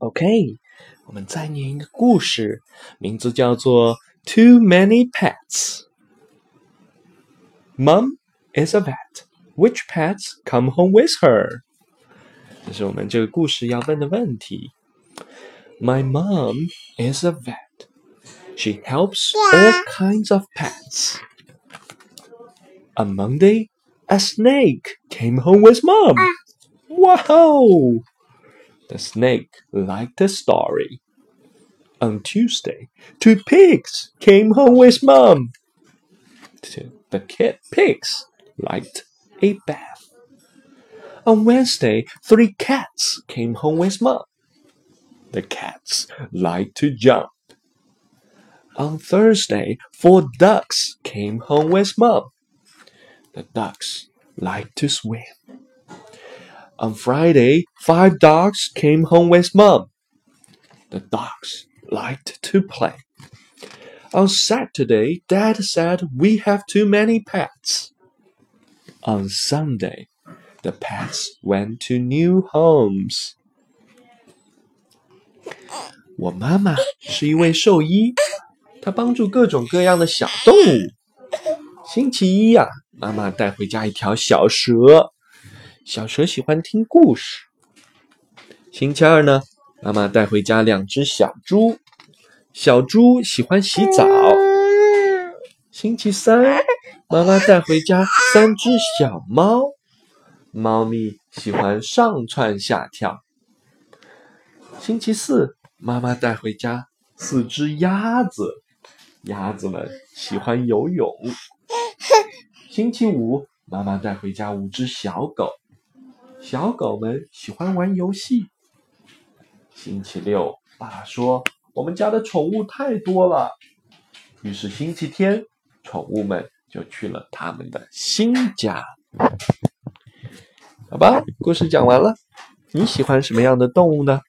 OK，我们再念一个故事，名字叫做《Too Many Pets》。Mom is a vet. Which pets come home with her？这是我们这个故事要问的问题。My mom is a vet. She helps all kinds of pets. On Monday, a snake came home with mom. Wow! The snake liked the story. On Tuesday, two pigs came home with mom. The kid pigs liked a bath. On Wednesday, three cats came home with mom. The cats liked to jump. On Thursday, four ducks came home with mom. The ducks liked to swim. On Friday, five dogs came home with mom. The dogs liked to play. On Saturday, Dad said we have too many pets. On Sunday, the pets went to new homes. 我妈妈是一位兽医，她帮助各种各样的小动物。星期一呀、啊，妈妈带回家一条小蛇， 小蛇喜欢听故事。星期二呢，妈妈带回家两只小猪，小猪喜欢洗澡。星期三，妈妈带回家三只小猫，猫咪喜欢上蹿下跳。星期四，妈妈带回家四只鸭子，鸭子们喜欢游泳。星期五，妈妈带回家五只小狗，小狗们喜欢玩游戏。星期六，爸爸说我们家的宠物太多了，于是星期天，宠物们就去了他们的新家。好吧，故事讲完了。你喜欢什么样的动物呢？